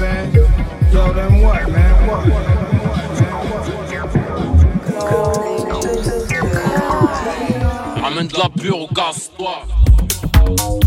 saying? Amène de la pure ou casse-toi.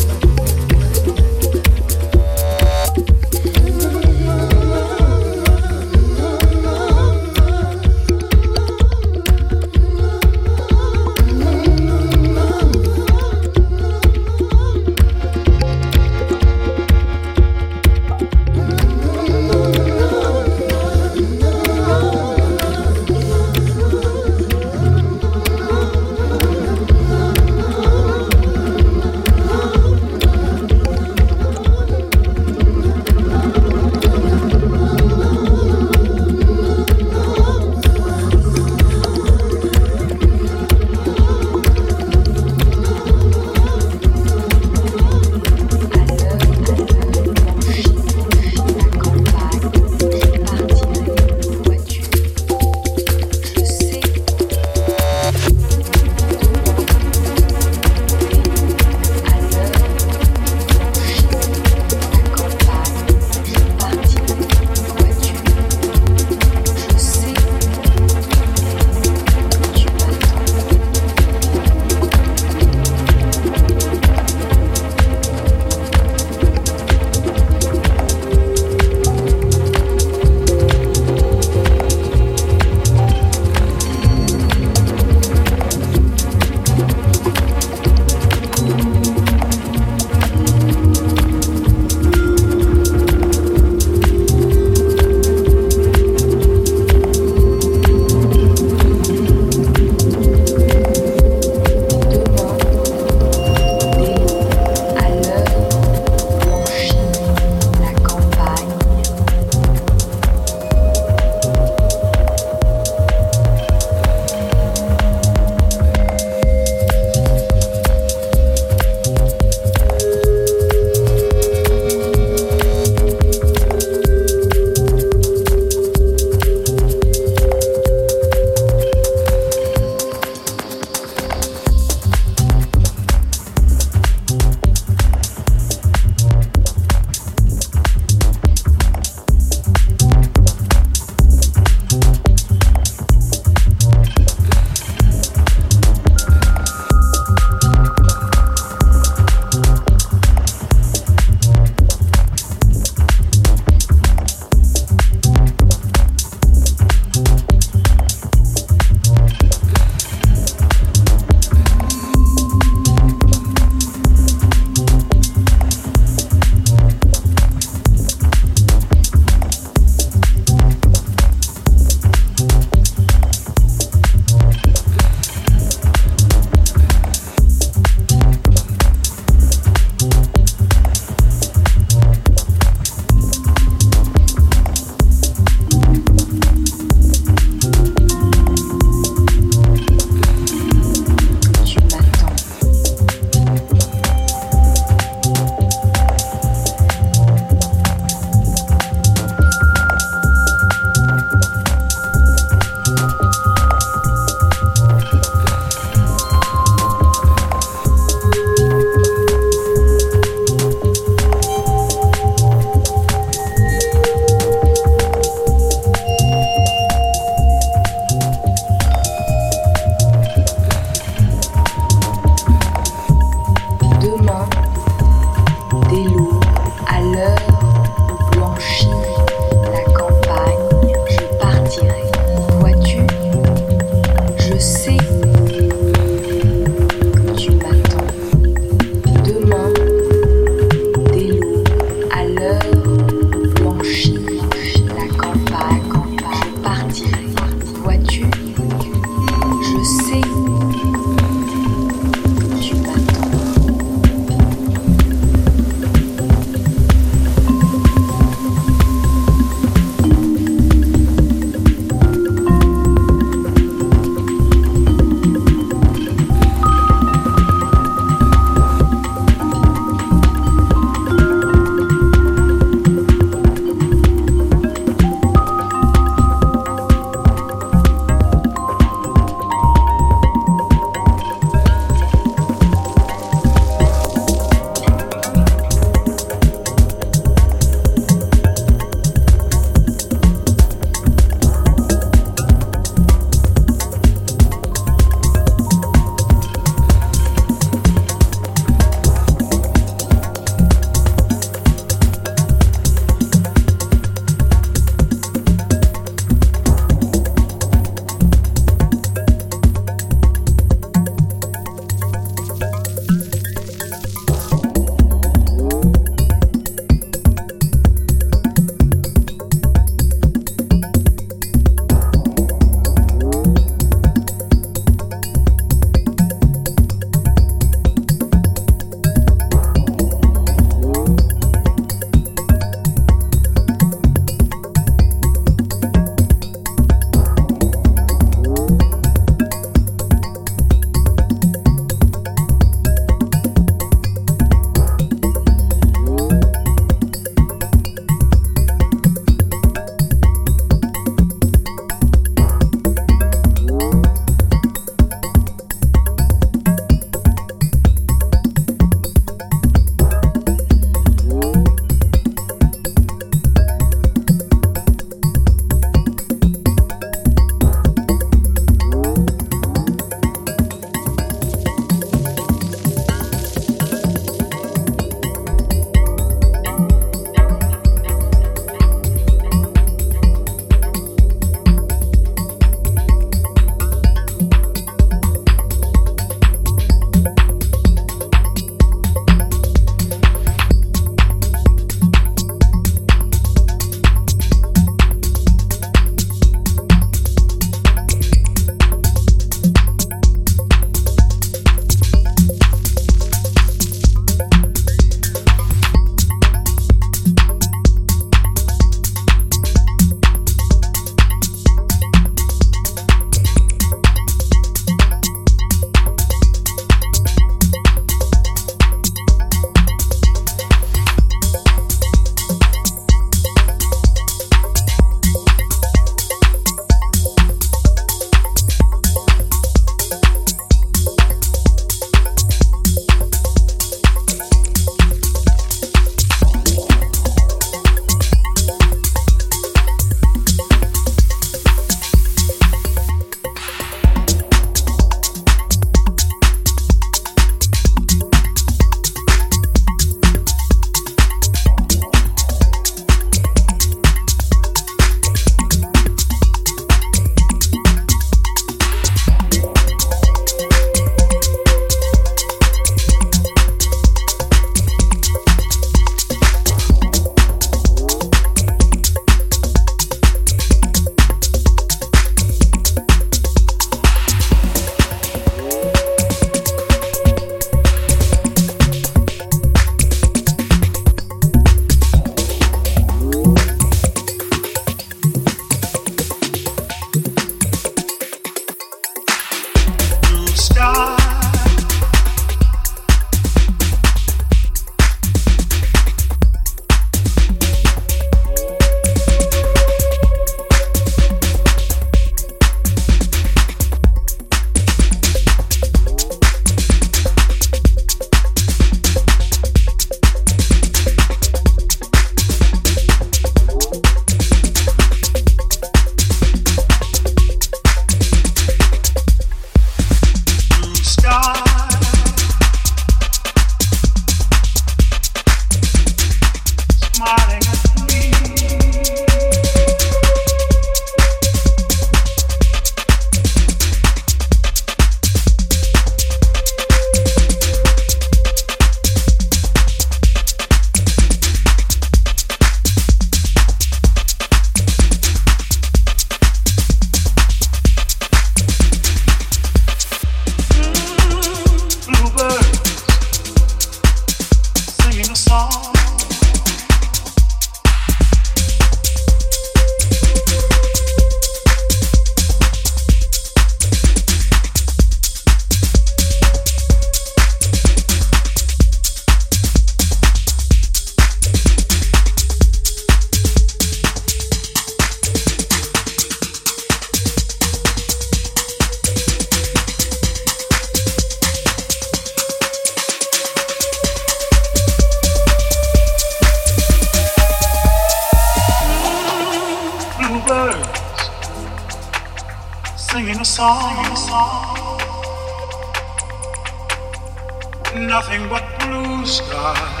Nothing but blue skies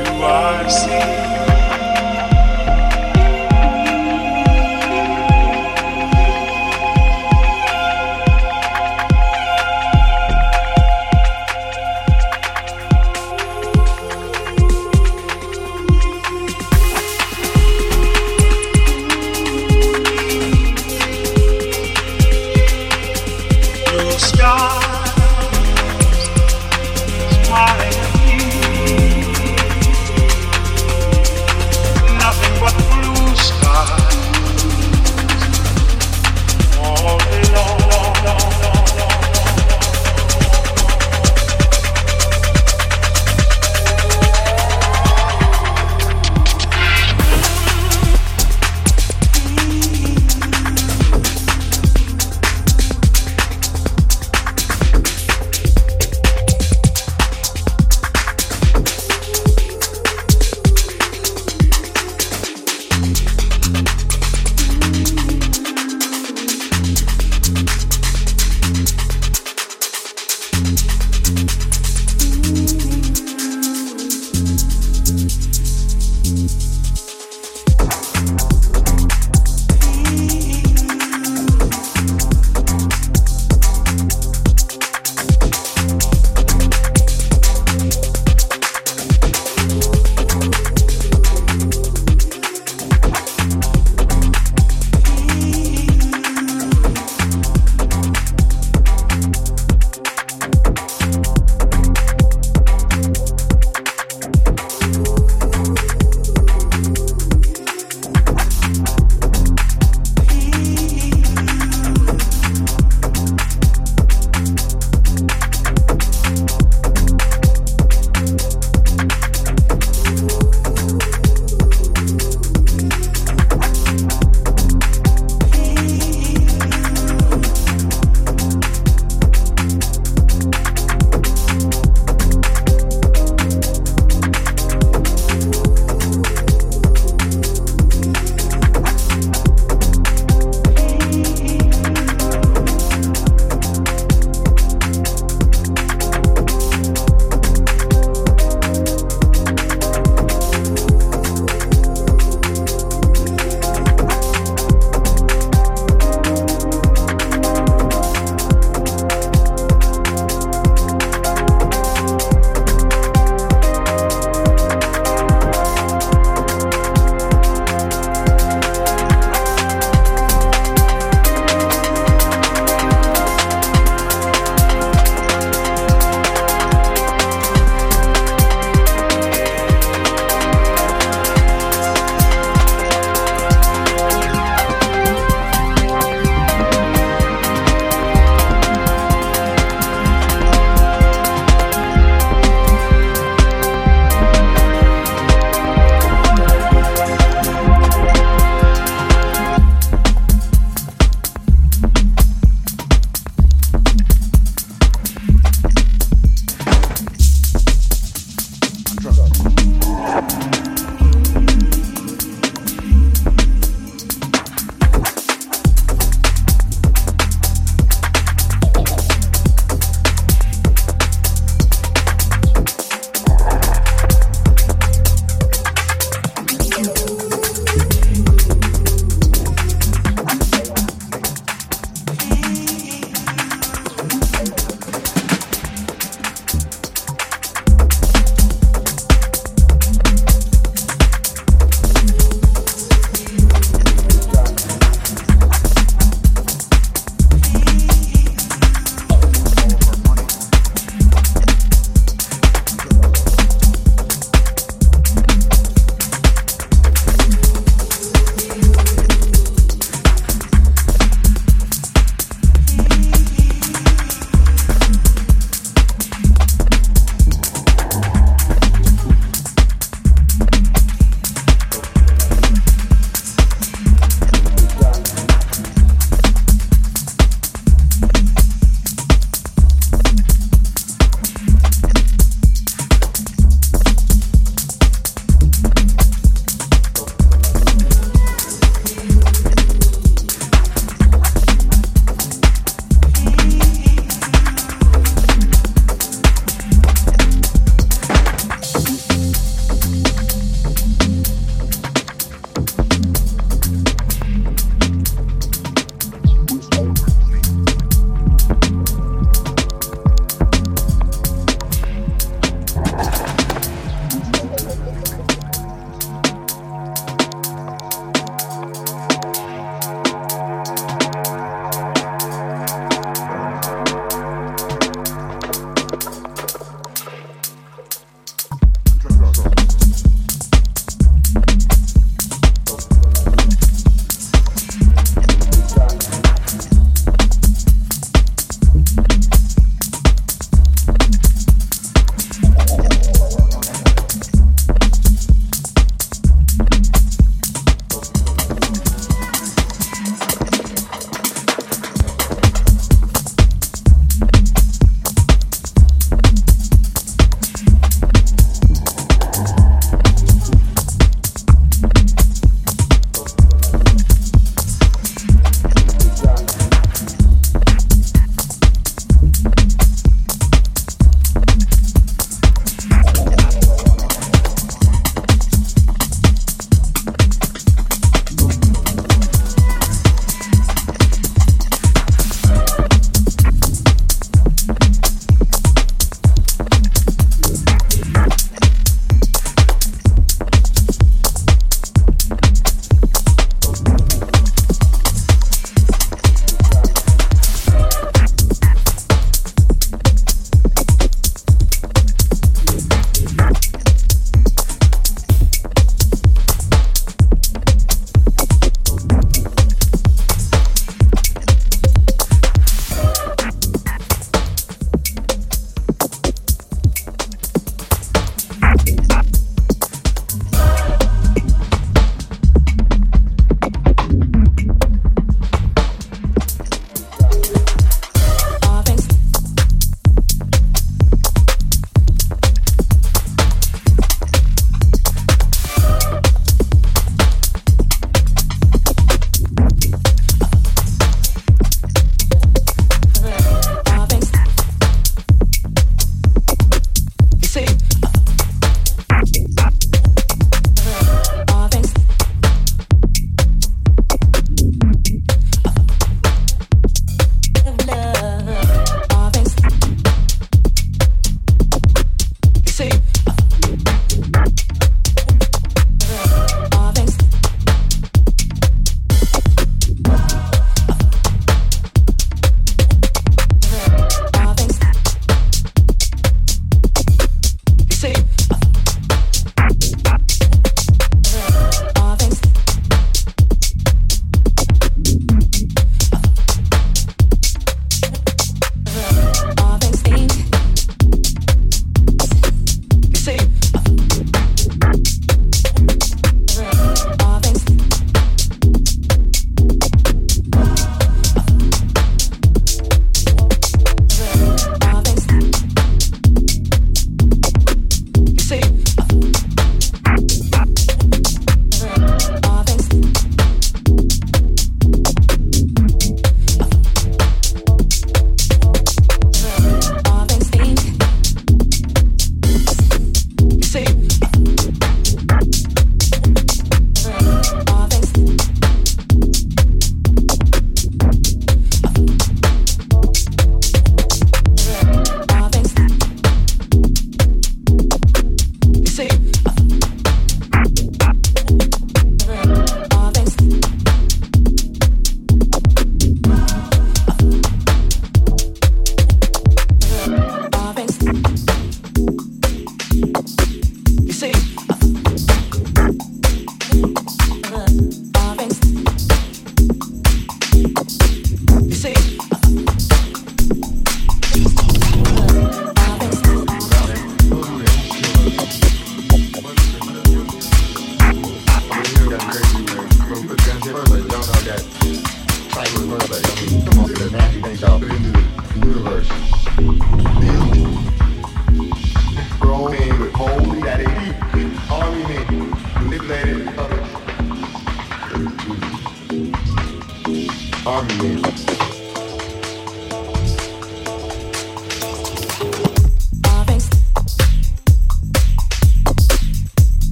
do I see.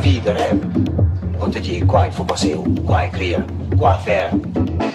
vidare hem. é det gick quite för på sig, quite clear, quite.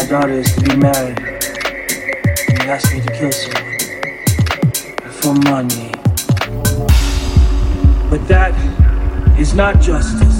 my daughter is to be married, and he asked me to kill her for money. But that is not justice.